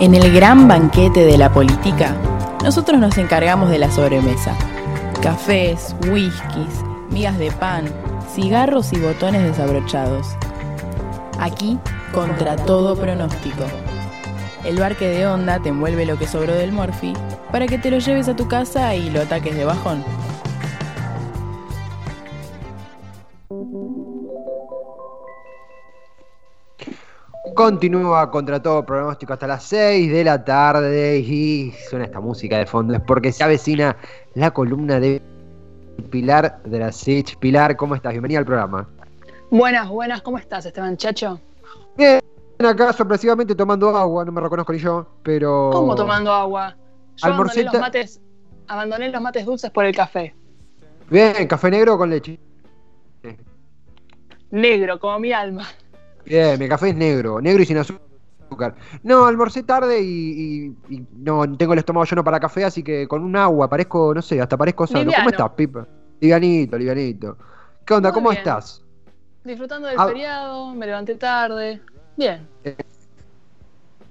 En el gran banquete de la política, nosotros nos encargamos de la sobremesa. Cafés, whiskies, migas de pan, cigarros y botones desabrochados. Aquí, contra todo pronóstico. El barque de onda te envuelve lo que sobró del Morphy para que te lo lleves a tu casa y lo ataques de bajón. Continúa contra todo pronóstico hasta las 6 de la tarde y suena esta música de fondo. Es porque se avecina la columna de Pilar de la SICH. Pilar, ¿cómo estás? Bienvenida al programa. Buenas, buenas, ¿cómo estás, Esteban Chacho? Bien, acá sorpresivamente tomando agua, no me reconozco ni yo, pero. ¿Cómo tomando agua? Yo abandoné los, mates, abandoné los mates dulces por el café. Bien, café negro con leche. Negro, como mi alma. Bien, mi café es negro, negro y sin azúcar. No, almorcé tarde y, no tengo el estómago lleno para café, así que con un agua parezco, no sé, hasta parezco sano. ¿Cómo estás, Pipa? Livianito, livianito. ¿Qué onda? ¿Cómo estás? Disfrutando del feriado, me levanté tarde. Bien. Eh,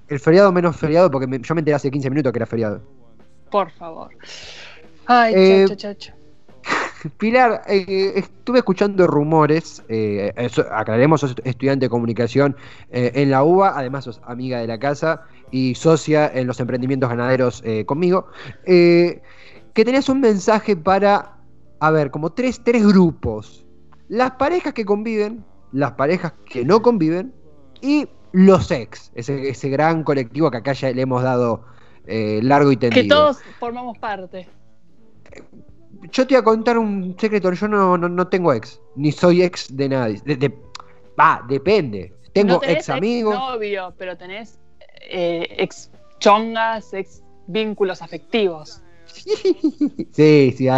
el feriado menos feriado, porque yo me enteré hace 15 minutos que era feriado. Por favor. Ay, eh, chacho, chacho. Pilar, eh, estuve escuchando rumores, eh, aclaremos, sos estudiante de comunicación eh, en la UBA, además sos amiga de la casa y socia en los emprendimientos ganaderos conmigo, que tenías un mensaje para, a ver, como tres, tres grupos. Las parejas que conviven, las parejas que no conviven y los ex, ese, ese gran colectivo que acá ya le hemos dado largo y tendido. Que todos formamos parte yo te voy a contar un secreto. Yo no, tengo ex. Ni soy ex de nadie. Va, depende. Tengo ex amigos. Ex novio, pero tenés eh, ex chongas, ex vínculos afectivos. Sí, sí,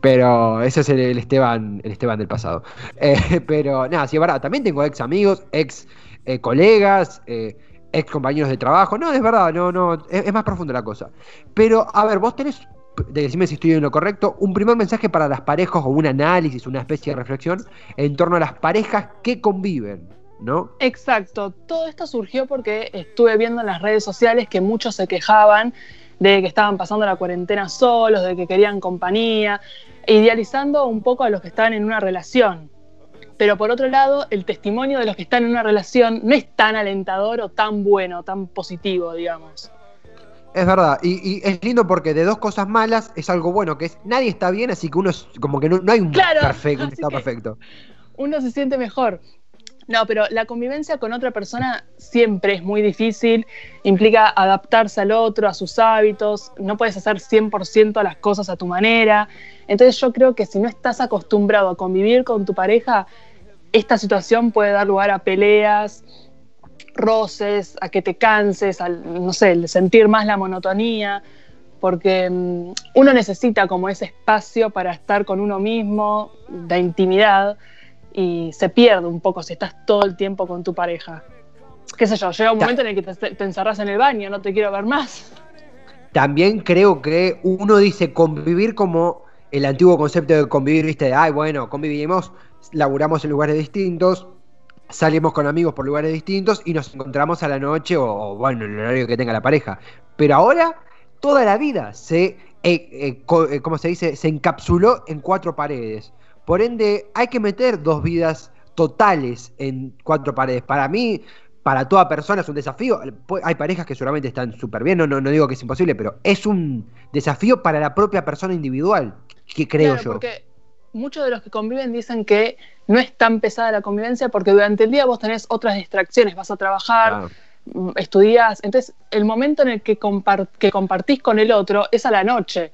pero ese es el, Esteban, el Esteban del pasado. Eh, pero nada, sí, es verdad, también tengo ex amigos, ex eh, colegas, ex compañeros de trabajo. No, es verdad, no, no, es, es, más profundo la cosa. Pero, a ver, vos tenés decime si estoy en lo correcto, un primer mensaje para las parejas o un análisis, una especie de reflexión en torno a las parejas que conviven, ¿no? Exacto, todo esto surgió porque estuve viendo en las redes sociales que muchos se quejaban de que estaban pasando la cuarentena solos, de que querían compañía, idealizando un poco a los que estaban en una relación. Pero por otro lado, el testimonio de los que están en una relación no es tan alentador o tan bueno, tan positivo, digamos. Es verdad, y, es lindo porque de dos cosas malas es algo bueno, que es nadie está bien, así que uno es como que no, hay un perfecto, está perfecto. Uno se siente mejor. No, pero la convivencia con otra persona siempre es muy difícil, implica adaptarse al otro, a sus hábitos, no puedes hacer 100% las cosas a tu manera. Entonces yo creo que si no estás acostumbrado a convivir con tu pareja, esta situación puede dar lugar a peleas, roces, a que te canses, al, no sé, sentir más la monotonía, porque mm, uno necesita como ese espacio para estar con uno mismo, de intimidad, y se pierde un poco si estás todo el tiempo con tu pareja. Qué sé yo, llega un momento en el que te, encerras en el baño, no te quiero ver más. También creo que uno dice convivir como el antiguo concepto de convivir, viste, de, ay, bueno, convivimos, laburamos en lugares distintos, salimos con amigos por lugares distintos y nos encontramos a la noche o, bueno, en el horario que tenga la pareja. Pero ahora toda la vida se, eh, eh, eh se dice? Se encapsuló en cuatro paredes. Por ende, hay que meter dos vidas totales en cuatro paredes. Para mí, para toda persona es un desafío. Hay parejas que seguramente están súper bien, no, no, digo que es imposible, pero es un desafío para la propia persona individual, que creo yo muchos de los que conviven dicen que no es tan pesada la convivencia porque durante el día vos tenés otras distracciones, vas a trabajar, mm, estudias, entonces el momento en el que, que compartís con el otro es a la noche.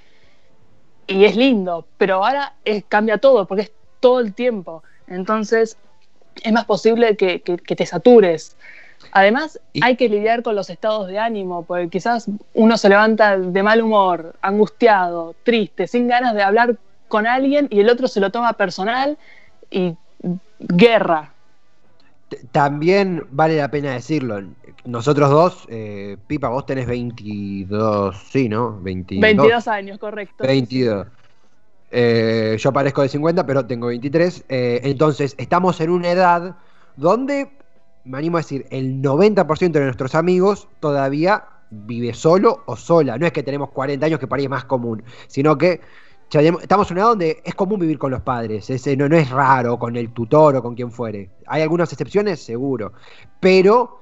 Y es lindo, pero ahora cambia todo porque es todo el tiempo, entonces es más posible que, te satures. Además, hay que lidiar con los estados de ánimo, porque quizás uno se levanta de mal humor, angustiado, triste, sin ganas de hablar con alguien y el otro se lo toma personal y guerra. También vale la pena decirlo. Nosotros dos, eh, Pipa, vos tenés 22, sí, ¿no? 22, 22 años, correcto. 22. Eh, yo parezco de 50, pero tengo 23. Eh, entonces, estamos en una edad donde me animo a decir, el 90% de nuestros amigos todavía vive solo o sola. No es que tenemos 40 años que para ahí es más común, sino que estamos en una edad donde es común vivir con los padres. no, no es raro con el tutor o con quien fuere. Hay algunas excepciones, seguro. Pero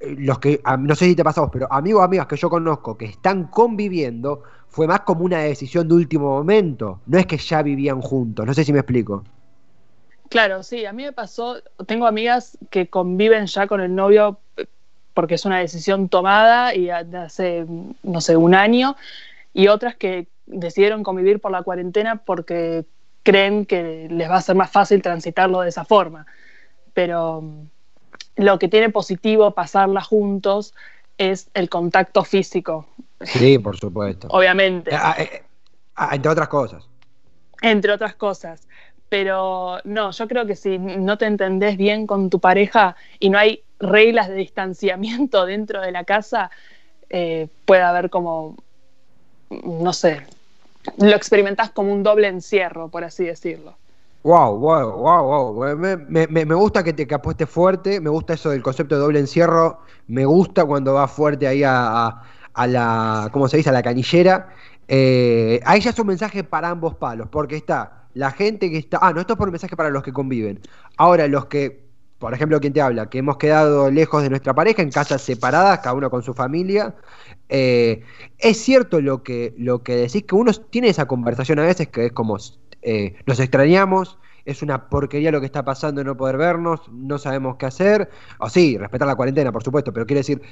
eh, los que, no sé si te pasamos, pero amigos o amigas que yo conozco que están conviviendo, fue más como una decisión de último momento. No es que ya vivían juntos. No sé si me explico. Claro, sí, a mí me pasó, tengo amigas que conviven ya con el novio eh, porque es una decisión tomada y hace, no sé, un año, y otras que decidieron convivir por la cuarentena porque creen que les va a ser más fácil transitarlo de esa forma. Pero mm, lo que tiene positivo pasarla juntos es el contacto físico. Sí, por supuesto. Obviamente. Ah, eh, ah, entre otras cosas. Entre otras cosas. Pero no, yo creo que si no te entendés bien con tu pareja y no hay reglas de distanciamiento dentro de la casa, eh, puede haber como, no sé, lo experimentás como un doble encierro, por así decirlo. Wow, wow, wow, wow. Me, me, gusta que te que apuestes fuerte, me gusta eso del concepto de doble encierro, me gusta cuando vas fuerte ahí a, a, la, ¿cómo se dice? A la canillera. Eh, ahí ya es un mensaje para ambos palos, porque está la gente que está. Ah, no, esto es por mensaje para los que conviven. Ahora, los que, por ejemplo, quien te habla, que hemos quedado lejos de nuestra pareja, en casas separadas, cada uno con su familia. Eh, es cierto lo que, lo que decís, que uno tiene esa conversación a veces que es como eh, nos extrañamos, es una porquería lo que está pasando no poder vernos, no sabemos qué hacer. O sí, respetar la cuarentena, por supuesto, pero quiere decir,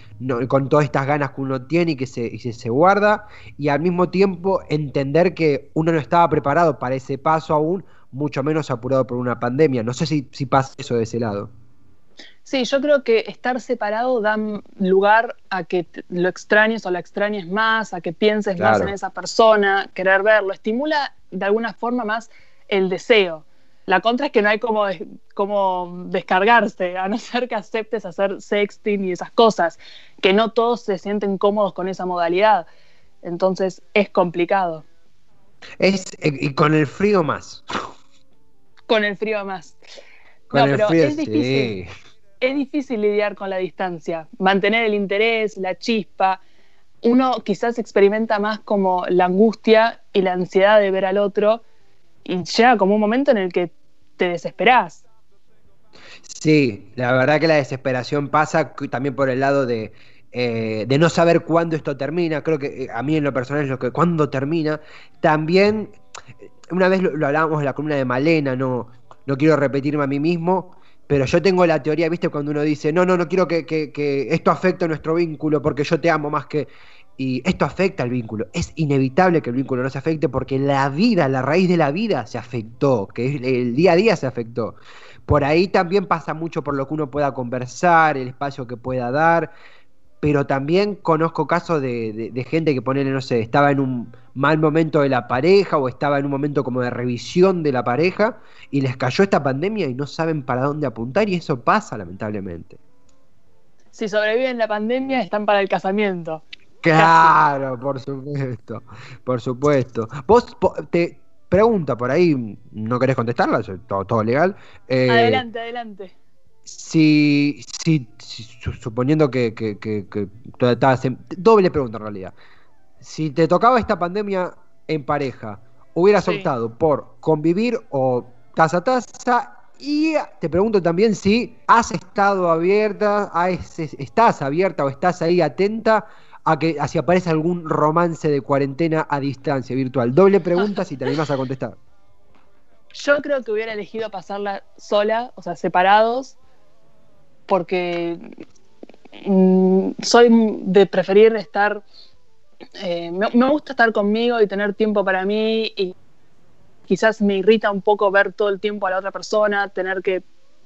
con todas estas ganas que uno tiene y que se, y se, guarda, y al mismo tiempo entender que uno no estaba preparado para ese paso aún, mucho menos apurado por una pandemia. No sé si, si pasa eso de ese lado. Sí, yo creo que estar separado da lugar a que lo extrañes o la extrañes más, a que pienses más en esa persona, querer verlo, estimula de alguna forma más el deseo. La contra es que no hay como, como descargarse, a no ser que aceptes hacer sexting y esas cosas, que no todos se sienten cómodos con esa modalidad. Entonces es complicado. Es, eh, y con el frío más. Con el frío más. no, pero es difícil. Es difícil lidiar con la distancia, mantener el interés, la chispa. Uno quizás experimenta más como la angustia y la ansiedad de ver al otro y llega como un momento en el que te desesperás. Sí, la verdad que la desesperación pasa también por el lado de, eh, de no saber cuándo esto termina. Creo que eh, a mí en lo personal es lo que cuándo termina. También, eh, una vez lo, hablábamos en la columna de Malena, no, no quiero repetirme a mí mismo, pero yo tengo la teoría, ¿viste? Cuando uno dice, no, no, no quiero que, esto afecte nuestro vínculo porque yo te amo más que y esto afecta al vínculo. Es inevitable que el vínculo no se afecte porque la vida, la raíz de la vida se afectó, que el día a día se afectó. Por ahí también pasa mucho por lo que uno pueda conversar, el espacio que pueda dar, pero también conozco casos de, gente que ponele, no sé, estaba en un mal momento de la pareja o estaba en un momento como de revisión de la pareja y les cayó esta pandemia y no saben para dónde apuntar y eso pasa lamentablemente. Si sobreviven la pandemia están para el casamiento. Claro, por supuesto, por supuesto. Vos te pregunta por ahí, no querés contestarla, todo, todo legal. Eh, adelante, adelante. Si, si, suponiendo que, que, que, doble pregunta en realidad. Si te tocaba esta pandemia en pareja, hubieras optado por convivir o taza a taza y te pregunto también si has estado abierta, estás abierta o estás ahí atenta a que si aparece algún romance de cuarentena a distancia virtual. Doble pregunta si te animas a contestar. Yo creo que hubiera elegido pasarla sola, o sea, separados, porque mm, soy de preferir estar, eh, me, me, gusta estar conmigo y tener tiempo para mí y quizás me irrita un poco ver todo el tiempo a la otra persona, tener que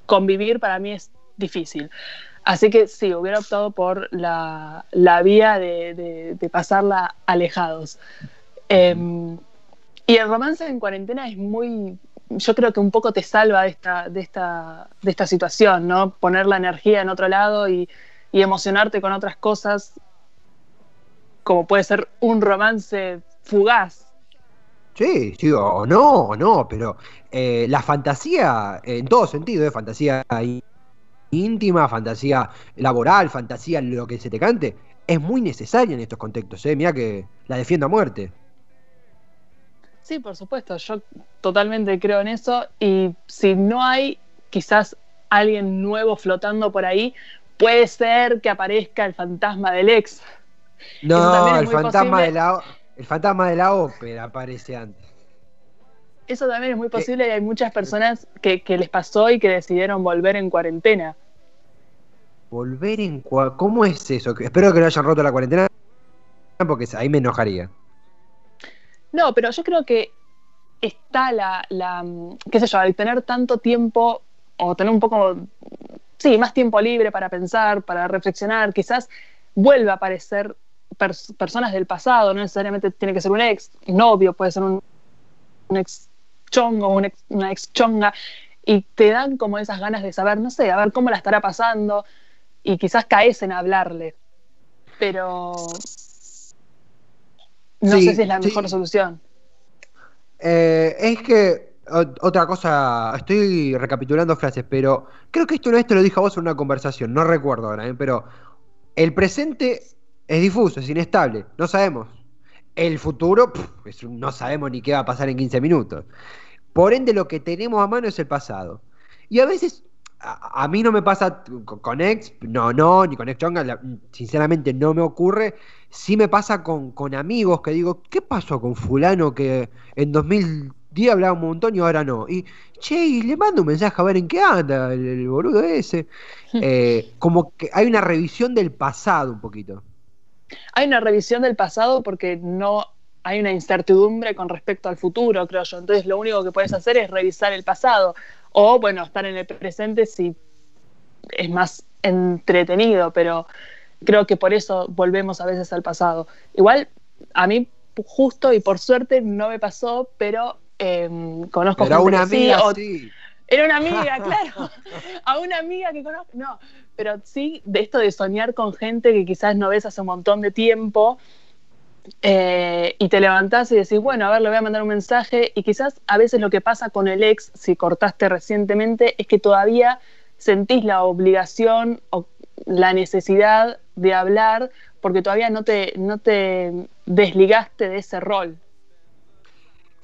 convivir para mí es difícil. Así que sí, hubiera optado por la, vía de, pasarla alejados. Em, y el romance en cuarentena es muy, yo creo que un poco te salva de esta, de esta, de esta situación, ¿no? Poner la energía en otro lado y, emocionarte con otras cosas, como puede ser un romance fugaz. Sí, sí, o no, o no, pero eh, la fantasía, en todo sentido, de fantasía y íntima, fantasía laboral, fantasía lo que se te cante, es muy necesaria en estos contextos. ¿eh? Mira que la defiendo a muerte. Sí, por supuesto, yo totalmente creo en eso y si no hay quizás alguien nuevo flotando por ahí, puede ser que aparezca el fantasma del ex. No, el fantasma, de la, el fantasma de la ópera aparece antes. Eso también es muy posible y hay muchas personas que, les pasó y que decidieron volver en cuarentena. ¿Volver en cuarentena? ¿Cómo es eso? Espero que no hayan roto la cuarentena porque ahí me enojaría. No, pero yo creo que está la, la, qué sé yo, al tener tanto tiempo o tener un poco, sí, más tiempo libre para pensar, para reflexionar, quizás vuelva a aparecer personas del pasado, no necesariamente tiene que ser un ex, novio, puede ser un, ex chongo, un una ex chonga, y te dan como esas ganas de saber, no sé, a ver cómo la estará pasando, y quizás caes en hablarle, pero no sé si es la mejor solución. Eh, es que otra cosa, estoy recapitulando frases, pero creo que esto una vez te lo dije a vos en una conversación, no recuerdo ahora, ¿eh? pero el presente es difuso, es inestable, no sabemos. El futuro, no sabemos ni qué va a pasar en 15 minutos. Por ende, lo que tenemos a mano es el pasado. Y a veces, a, mí no me pasa con, ex, no, no, ni con ex chonga, sinceramente no me ocurre. Sí me pasa con, con amigos que digo, ¿qué pasó con fulano que en 2010 hablaba un montón y ahora no? Y, che, y le mando un mensaje a ver en qué anda el, boludo ese. Eh, como que hay una revisión del pasado un poquito. Hay una revisión del pasado porque no hay una incertidumbre con respecto al futuro, creo yo. Entonces lo único que puedes hacer es revisar el pasado o, bueno, estar en el presente si es más entretenido, pero creo que por eso volvemos a veces al pasado. Igual, a mí justo y por suerte no me pasó, pero em, conozco pero una amiga, sí. Era una amiga, claro. A una amiga que conozco. No, pero sí de esto de soñar con gente que quizás no ves hace un montón de tiempo. Eh, y te levantás y decís, bueno, a ver, le voy a mandar un mensaje. Y quizás a veces lo que pasa con el ex, si cortaste recientemente, es que todavía sentís la obligación o la necesidad de hablar porque todavía no te, no te desligaste de ese rol.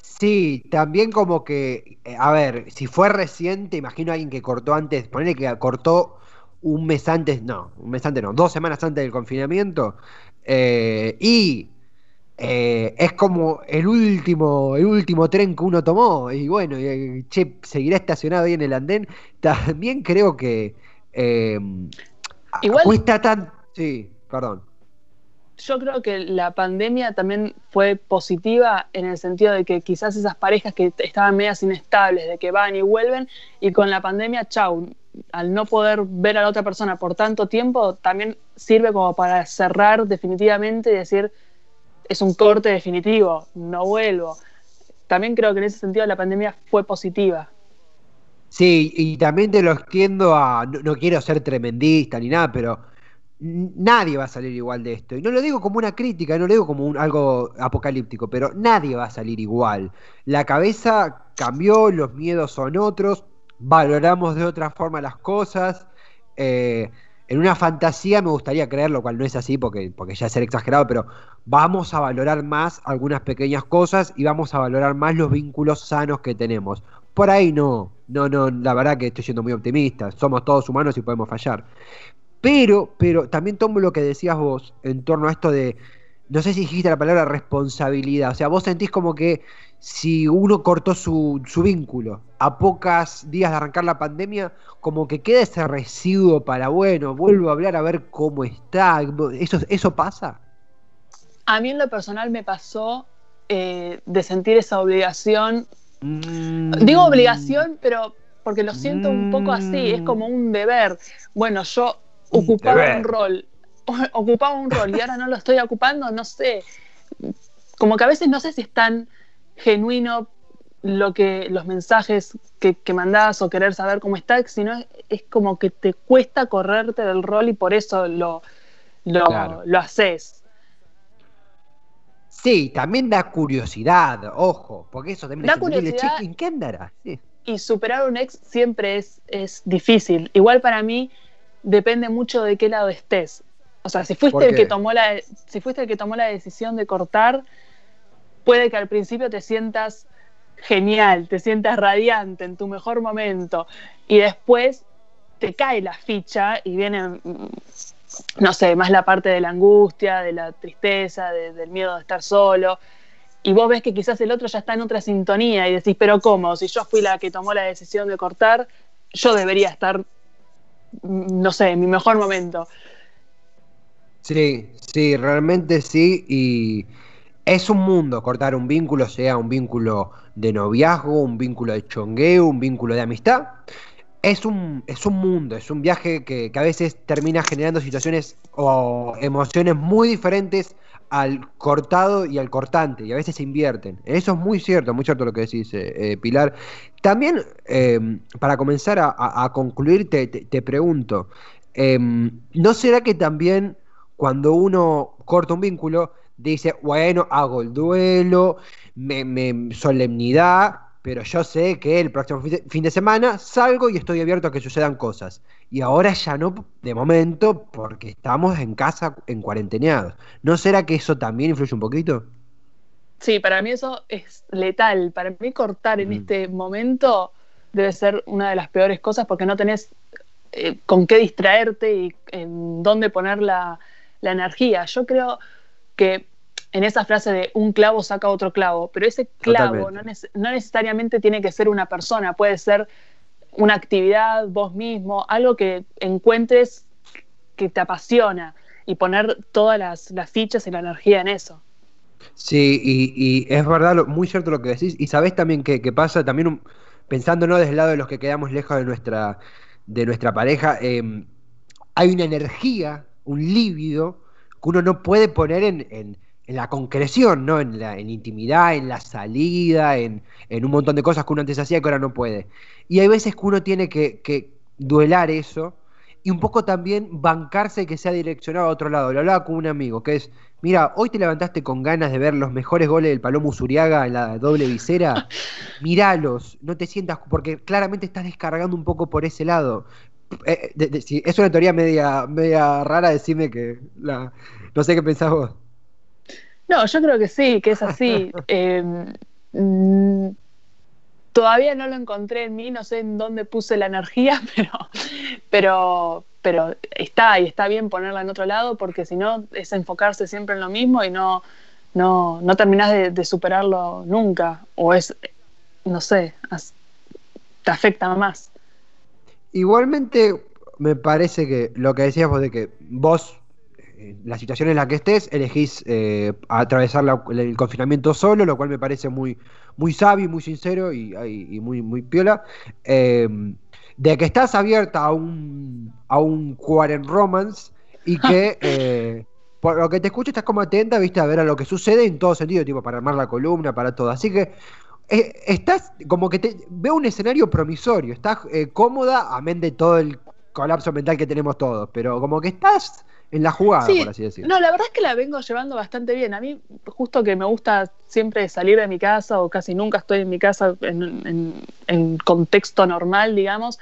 Sí, también como que, eh, a ver, si fue reciente, imagino a alguien que cortó antes, ponele que cortó un mes antes, no, un mes antes no, dos semanas antes del confinamiento, eh, y eh, es como el último, el último tren que uno tomó, y bueno, y, che, seguirá estacionado ahí en el andén, también creo que Igual, cuesta tan... Sí, perdón yo creo que la pandemia también fue positiva en el sentido de que quizás esas parejas que estaban medias inestables, de que van y vuelven, y con la pandemia, chau, al no poder ver a la otra persona por tanto tiempo, también sirve como para cerrar definitivamente y decir, es un corte definitivo, no vuelvo. También creo que en ese sentido la pandemia fue positiva. Sí, y también te lo extiendo a, no quiero ser tremendista ni nada, pero nadie va a salir igual de esto. Y no lo digo como una crítica, no lo digo como algo apocalíptico, pero nadie va a salir igual. La cabeza cambió, los miedos son otros, valoramos de otra forma las cosas. Eh, en una fantasía me gustaría creer, lo cual no es así porque, porque ya es ser exagerado, pero vamos a valorar más algunas pequeñas cosas y vamos a valorar más los vínculos sanos que tenemos. Por ahí no, no, no, la verdad que estoy siendo muy optimista, somos todos humanos y podemos fallar. Pero, pero también tomo lo que decías vos en torno a esto de, no sé si dijiste la palabra responsabilidad, o sea, vos sentís como que si uno cortó su, su vínculo a pocas días de arrancar la pandemia, como que queda ese residuo para, bueno, vuelvo a hablar a ver cómo está, ¿eso, eso pasa? A mí en lo personal me pasó eh, de sentir esa obligación, mm. digo obligación, pero porque lo siento un poco así, es como un deber. Bueno, yo ocupaba un rol, ocupaba un rol y ahora no lo estoy ocupando, no sé. Como que a veces no sé si es tan genuino lo que los mensajes que, que mandás o querer saber cómo está, sino es, como que te cuesta correrte del rol y por eso lo, lo, lo haces. Sí, también da curiosidad, ojo, porque eso también da curiosidad. ¿En qué andará? y superar un ex siempre es, es difícil. Igual para mí depende mucho de qué lado estés. O sea, si fuiste el que tomó la, si fuiste el que tomó la decisión de cortar, puede que al principio te sientas genial, te sientas radiante en tu mejor momento y después te cae la ficha y viene, mm, no sé, más la parte de la angustia, de la tristeza, del miedo de estar solo. Y vos ves que quizás el otro ya está en otra sintonía y decís, pero ¿cómo? Si yo fui la que tomó la decisión de cortar, yo debería estar, no sé, mi mejor momento. Sí, sí, realmente sí. Y es un mundo cortar un vínculo, sea un vínculo de noviazgo, un vínculo de chongueo, un vínculo de amistad. Es un, es un mundo, es un viaje que, a veces termina generando situaciones o emociones muy diferentes al cortado y al cortante, y a veces se invierten. Eso es muy cierto, muy cierto lo que decís, eh, eh, Pilar. También, em, para comenzar a, concluir, te, te pregunto, em, ¿no será que también cuando uno corta un vínculo, dice, bueno, hago el duelo, me, solemnidad, pero yo sé que el próximo fin de semana salgo y estoy abierto a que sucedan cosas. Y ahora ya no, de momento, porque estamos en casa en cuarenteneados. ¿No será que eso también influye un poquito? Sí, para mí eso es letal. Para mí cortar en mm. este momento debe ser una de las peores cosas porque no tenés eh, con qué distraerte y en dónde poner la, la energía. Yo creo que en esa frase de un clavo saca otro clavo, pero ese clavo no, necesariamente tiene que ser una persona, puede ser una actividad, vos mismo, algo que encuentres que te apasiona y poner todas las, fichas y la energía en eso. Sí, y, es verdad, muy cierto lo que decís, y sabés también que, pasa, también pensando ¿no? desde el lado de los que quedamos lejos de nuestra, de nuestra pareja, em, hay una energía, un lívido, que uno no puede poner en en la concreción, ¿no? En la en intimidad, en la salida, en, un montón de cosas que uno antes hacía y que ahora no puede. Y hay veces que uno tiene que, duelar eso y un poco también bancarse que sea direccionado a otro lado. Lo hablaba con un amigo, que es, mira, hoy te levantaste con ganas de ver los mejores goles del Palomo Zuriaga en la doble visera, míralos, no te sientas, porque claramente estás descargando un poco por ese lado. Eh, es una teoría media, media rara, decime que la, no sé qué pensás vos. No, yo creo que sí, que es así. Eh, mm, todavía no lo encontré en mí, no sé en dónde puse la energía, pero, pero, pero está y está bien ponerla en otro lado porque si no es enfocarse siempre en lo mismo y no, no, no terminás de, superarlo nunca. O es, no sé, te afecta más. Igualmente, me parece que lo que decías vos de que vos la situación en la que estés, elegís eh, atravesar el confinamiento solo, lo cual me parece muy, muy sabio, muy sincero y, muy, muy piola. Em, de que estás abierta a un, a un quarent romance y que eh, por lo que te escucho estás como atenta, viste, a ver a lo que sucede en todo sentido, tipo para armar la columna, para todo. Así que eh, estás como que te veo un escenario promisorio, estás cómoda, amén de todo el colapso mental que tenemos todos, pero como que estás en la jugada, por así decirlo. No, la verdad es que la vengo llevando bastante bien. A mí, justo que me gusta siempre salir de mi casa, o casi nunca estoy en mi casa en, contexto normal, digamos,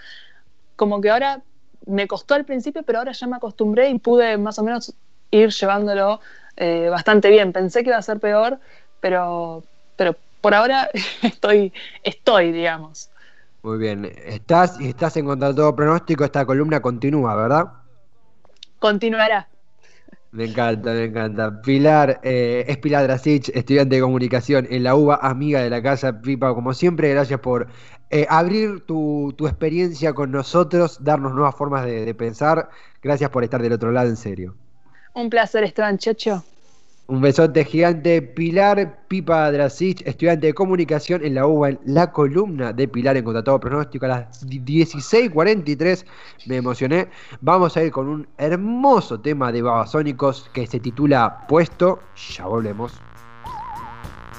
como que ahora me costó al principio, pero ahora ya me acostumbré y pude más o menos ir llevándolo eh, bastante bien. Pensé que iba a ser peor, pero, pero por ahora estoy, estoy, digamos. Muy bien. Estás y estás en contra de todo pronóstico. Esta columna continúa, ¿verdad? Continuará. Me encanta, me encanta. Pilar, eh, es Pilar Drasich, estudiante de comunicación en la UBA, amiga de la casa. Pipa, como siempre, gracias por eh, abrir tu, experiencia con nosotros, darnos nuevas formas de, de pensar. Gracias por estar del otro lado, en serio. Un placer, Esteban Checho. Un besote gigante. Pilar Pipa Drasich, estudiante de comunicación en la UBA, en la columna de Pilar en Contratado Pronóstico a las 16.43. Me emocioné. Vamos a ir con un hermoso tema de Babasónicos que se titula Puesto. Ya volvemos.